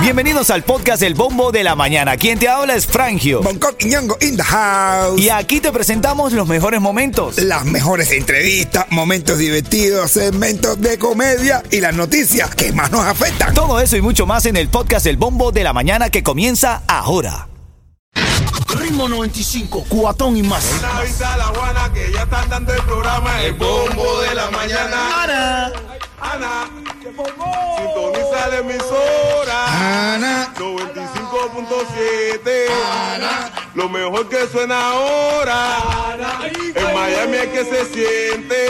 Bienvenidos al podcast El Bombo de la Mañana. Quien te habla es Frangio. Bangkok y Ñongo in the house. Y aquí te presentamos los mejores momentos. Las mejores entrevistas, momentos divertidos, segmentos de comedia y las noticias que más nos afectan. Todo eso y mucho más en el podcast El Bombo de la Mañana que comienza ahora. Ritmo 95, cuatón y más. Una a la Juana que ya están dando el programa El Bombo de la Mañana. Ana. Ana, sintoniza la emisora. Ana, 95.7. Lo mejor que suena ahora. En Miami es que se siente.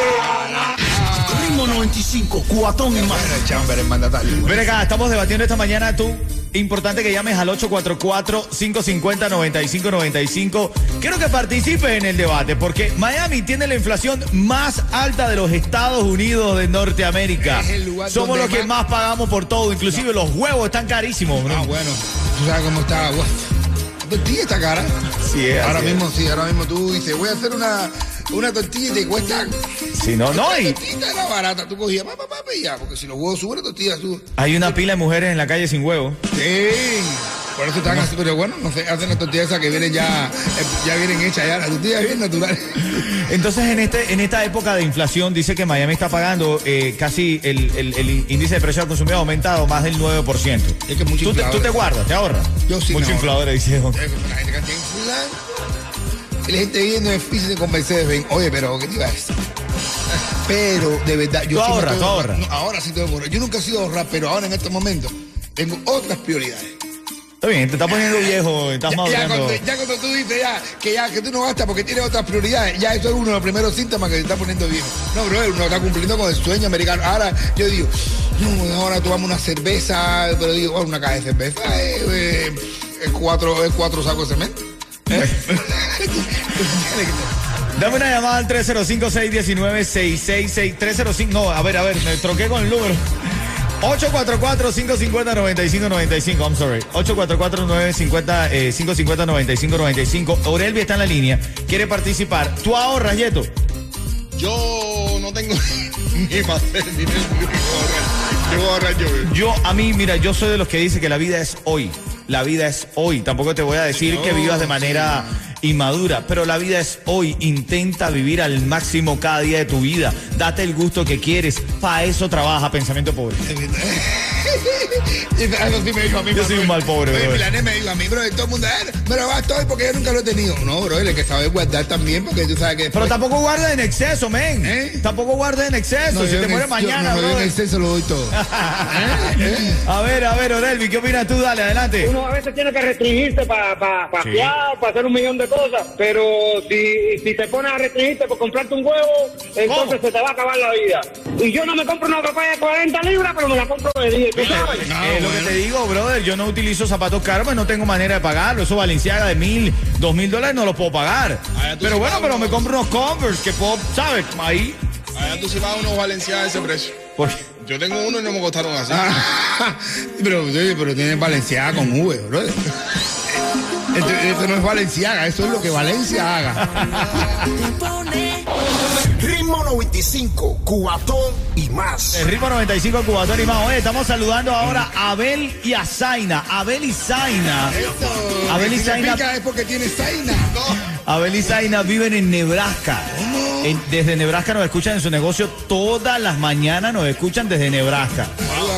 Ritmo 95, cuatón y más. chamber el mandatario. Ven acá, estamos debatiendo esta mañana tú. Importante que llames al 844-550-9595. Quiero que participes en el debate porque Miami tiene la inflación más alta de los Estados Unidos de Norteamérica. Es el lugar Somos los que más- más pagamos por todo, inclusive los huevos están carísimos. bro. Ah, bueno, tú sabes cómo está. tortilla está cara. Sí, es, Ahora es. mismo, sí, ahora mismo tú dices, voy a hacer una, una tortilla y te cuesta. Si no, no, La y tortilla era barata, tú cogías, papá, papá, ya, porque si los huevos suben, la tortilla sube. hay una pila de mujeres en la calle sin huevo. Sí, por eso están así, pero bueno, no sé, hacen las tortillas esas que vienen ya, eh, ya vienen hechas ya, las tortillas bien naturales. Entonces, en este en esta época de inflación, dice que Miami está pagando eh, casi el, el- el índice de precio al consumidor ha aumentado más del 9%. Es que mucho ¿Tú, te, tú te guardas, te ahorras. Yo sí Mucho inflador, dice. La gente que inflan, y la gente viendo es difícil de convencer ven, oye, pero ¿qué te iba a decir? Pero de verdad, yo Tú ahorras, ahorras. no, ahora sí que ahorrar. Yo nunca he sido ahorrar, pero ahora en este momento tengo otras prioridades. Está bien, te estás poniendo viejo, estás Ya, ya cuando, ya cuando tú dices ya que ya que tú no gastas porque tienes otras prioridades, ya eso es uno de los primeros síntomas que te está poniendo viejo. No, bro, uno está cumpliendo con el sueño americano. Ahora yo digo, no, ahora tomamos una cerveza, pero digo, bueno, una caja de cerveza eh, eh, cuatro, es cuatro sacos de cemento. ¿Eh? Dame una llamada al 305-619-666. 305, no, a ver, a ver, me troqué con el número. 844-550-9595, I'm sorry. 844-950-550-9595. Aurelvi está en la línea, quiere participar. ¿Tú ahorras, Yeto? Yo no tengo ni hacer dinero. Yo. Yo, a mí, mira, yo soy de los que dice que la vida es hoy. La vida es hoy. Tampoco te voy a decir que vivas de manera inmadura, pero la vida es hoy. Intenta vivir al máximo cada día de tu vida. Date el gusto que quieres. Para eso trabaja Pensamiento Pobre. Eso sí me dijo a mí. Yo soy un mal pobre, bro. Milanés me dijo a mí, bro, todo el mundo, "Eh, me lo gasto hoy porque yo nunca lo he tenido. No, bro, hay que saber guardar también porque tú sabes que... Pero tampoco guardes en exceso, men. ¿Eh? Tampoco guardes en exceso. No, si te mueres el- mañana, yo, no, yo en el censo lo doy todo. A ver, a ver, Orelvi, ¿qué opinas tú? Dale, adelante. Uno a veces tiene que restringirse para pa, pa para hacer un millón de cosas, pero si, si te pones a restringirte por comprarte un huevo, entonces se te va a acabar la vida. Y yo no me compro una papaya de 40 libras, pero me la compro de 10, ¿tú sabes? es lo que te digo, brother. Yo no utilizo zapatos caros, pues no tengo manera de pagarlo. Eso Valenciaga de mil, dos mil dólares no lo puedo pagar. Ah, Pero sí bueno, pero me compro unos Converse que puedo, ¿sabes? Ahí. Allá tú si vas a unos Valenciaga a ese precio. Porque Yo tengo uno y no me costaron así. pero, oye, pero tienes Valenciaga con V, bro. Esto, esto no es Valenciaga, eso es lo que Valencia haga. Ritmo 95, cuatón y más. el ritmo 95 Cubatón y más. Oye, estamos saludando ahora a Abel y a Zaina. Abel y Zaina. Abel y Zaina. es porque tiene Zaina. Abel y Zaina viven en Nebraska. En- desde Nebraska nos escuchan en su negocio todas las mañanas, nos escuchan desde Nebraska.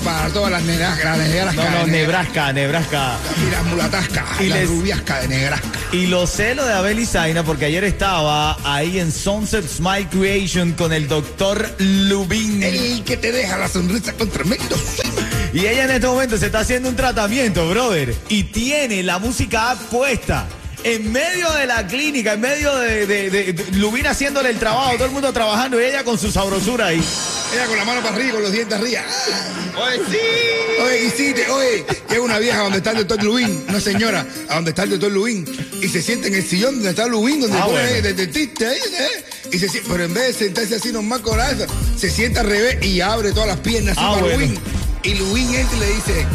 Para todas las negras, las negras No, no, Nebraska, Nebraska. Y las mulatascas, Y las les- rubiascas de Nebraska. Y lo sé lo de Abel y Zaina porque ayer estaba ahí en Sunset Smile Creation con el doctor Lubin. El que te deja la sonrisa con tremendo. Y ella en este momento se está haciendo un tratamiento, brother. Y tiene la música puesta. En medio de la clínica, en medio de, de, de- de Lubin haciéndole el trabajo, todo el mundo trabajando y ella con su sabrosura ahí. Ella con la mano para arriba, con los dientes arriba. Oye, sí. Oye, y sí, te- oye, llega una vieja donde está el doctor Lubín, una señora, a donde está el doctor Lubín, y se sienta en el sillón donde está Lubín, donde Ah, pone bueno. dentista, ahí, ¿eh? Y se, pero en vez de sentarse así normal con la se sienta al revés y abre todas las piernas así Ah, para bueno. Y Lubín entra y le dice,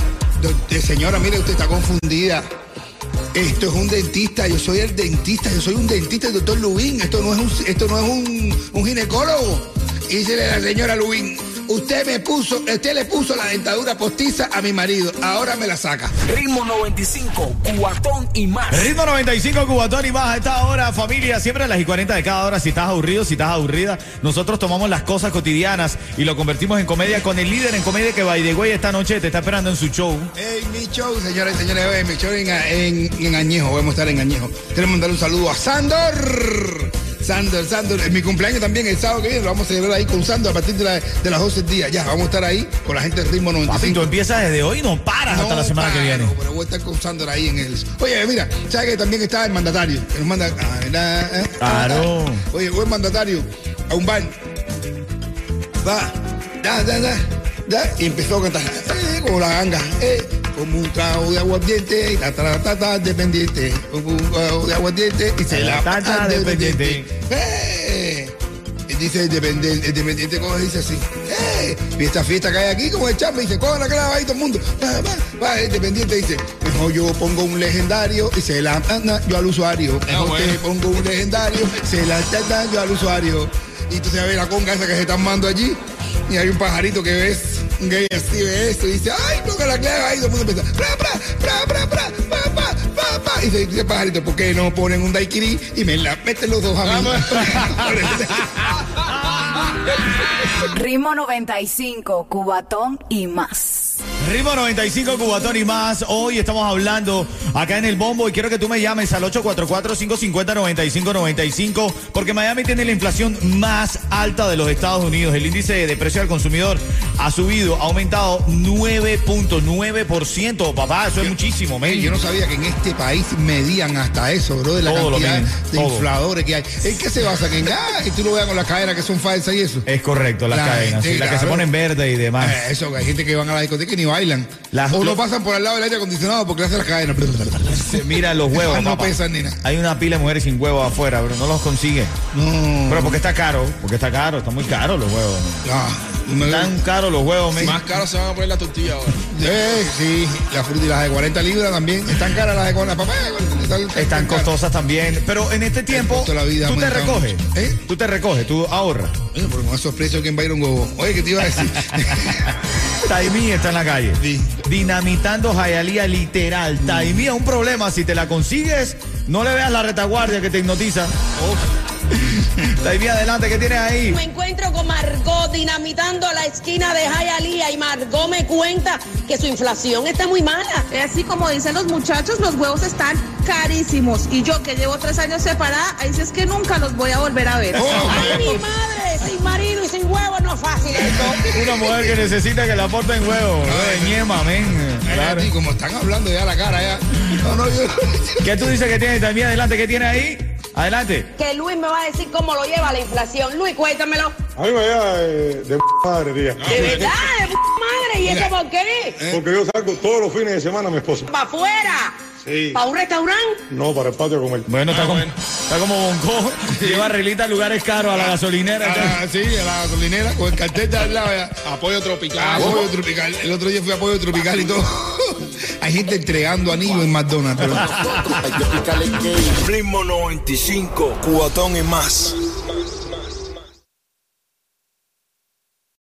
"Do- señora, mire, usted está confundida. Esto es un dentista, yo soy el dentista, yo soy un dentista, el doctor Lubín, esto no es un, esto no es un, un ginecólogo. Y dice la señora Lubín, usted me puso, usted le puso la dentadura postiza a mi marido, ahora me la saca. Ritmo 95, cuatón y más. Ritmo 95 Cubatón y más a esta hora, familia. Siempre a las y 40 de cada hora. Si estás aburrido, si estás aburrida, nosotros tomamos las cosas cotidianas y lo convertimos en comedia con el líder en comedia que by the way esta noche te está esperando en su show. Hey, mi show, señores y señores, hoy mi show en, en, en Añejo, vamos a estar en Añejo. Queremos mandar un saludo a Sandor. Sandor, Sandor, es mi cumpleaños también el sábado que viene, lo vamos a celebrar ahí con Sandor a partir de, la- de las 12 días. Ya, vamos a estar ahí con la gente del ritmo Papi, 95. tú empiezas desde hoy y no paras hasta la semana que viene. Pero voy a estar con Sandor ahí en el. Oye, mira, ¿sabes que también está el mandatario? Nos manda. ah, ah, Claro. Oye, buen mandatario a un bar. Va, da, da, da, da, y empezó a cantar. eh, como la ganga. Eh, como un trago de aguardiente, y la tata dependiente. Como un trago de aguardiente, y se la Ta, ta, pata dependiente. Eh, y dice el dependiente, el dependiente como dice así, ¡eh! Y esta fiesta que hay aquí, como el chamba, dice, cojan la clava ahí todo el mundo. Va, va, va, el dependiente dice, mejor yo pongo un legendario y se la anda yo al usuario. Mejor que pongo un legendario, se la anda yo al usuario. Y entonces a ver la conga esa que se están mandando allí, y hay un pajarito que ves, gay así ve esto, y dice, ¡ay, ponga la clava ahí! Todo el mundo empieza, ¡pra, pra, pra, pra, pra, pa, pa, pa, pa! Y dice, dice pajarito, ¿por qué no ponen un daiquiri y me la meten los dos a mí? Ritmo 95, cubatón y más. Ritmo 95 Cubatón y más. Hoy estamos hablando acá en el bombo y quiero que tú me llames al 844-550-9595 porque Miami tiene la inflación más alta de los Estados Unidos. El índice de precio al consumidor ha subido, ha aumentado 9.9%. Papá, eso es muchísimo, men. Yo no sabía que en este país medían hasta eso, bro, de la Todo cantidad de todo. infladores que hay. ¿En qué se basa? Que en, ah, y tú lo veas con las cadenas que son falsas y eso. Es correcto, las La cadenas, gente, sí, las que se ponen verde y demás. Eh, eso, que hay gente que van a la discoteca y ni bailan. Las- o lo- pasan por al lado del aire acondicionado porque le hacen las cadenas. Mira los huevos. Ah, no papá. pesan ni nada. Hay una pila de mujeres sin huevos afuera, pero no los consigue. No. Pero porque está caro, porque está caro, está muy caro los huevos. Ah, me- Están caros los huevos. Más caro se van a poner la tortilla ahora. Eh, sí, las frutas y las de 40 libras también. Están caras las de 40. Papá, están, Están caras. costosas también. Pero en este tiempo, la vida tú te recoges. ¿Eh? Tú te recoges, tú ahorras. Oye, porque con esos precios, ¿quién va a ir a un huevo? Oye, ¿qué te iba a decir? Taimí está en la calle. Sí. Dinamitando Jayalía literal. Taimí es un problema. Si te la consigues, no le veas la retaguardia que te hipnotiza. Taimí, adelante, ¿qué tienes ahí? Me encuentro con Margot dinamitando la esquina de Hialeah y Margot me cuenta que su inflación está muy mala. Es así como dicen los muchachos, los huevos están carísimos. Y yo que llevo tres años separada, ahí sí es que nunca los voy a volver a ver. ¡Ay, mi madre! Sin marido y sin huevo no es fácil esto. Una mujer que necesita que la aporten huevo. de ñema, men. Claro. Y como están hablando ya la cara ya. No, no, yo. ¿Qué tú dices que tiene Taimí? Adelante, ¿qué tiene ahí? Adelante. Que Luis me va a decir cómo lo lleva la inflación. Luis, cuéntamelo. A mí me de, de madre, tía. De verdad, de p- madre. ¿Y eso por qué? Porque yo salgo todos los fines de semana a mi esposa. ¿Para afuera? Sí. ¿Para un restaurante? No, para el patio a comer. Bueno, está, como, está como Bonco. Lleva reglita a lugares caros a la gasolinera. Ah, sí, a la gasolinera con el cartel de al lado. Apoyo tropical. Ah, Apoyo tropical. El otro día fui a apoyo tropical y todo. Hay gente entregando anillos en McDonald's. Pero... Ritmo 95, cuatón y más.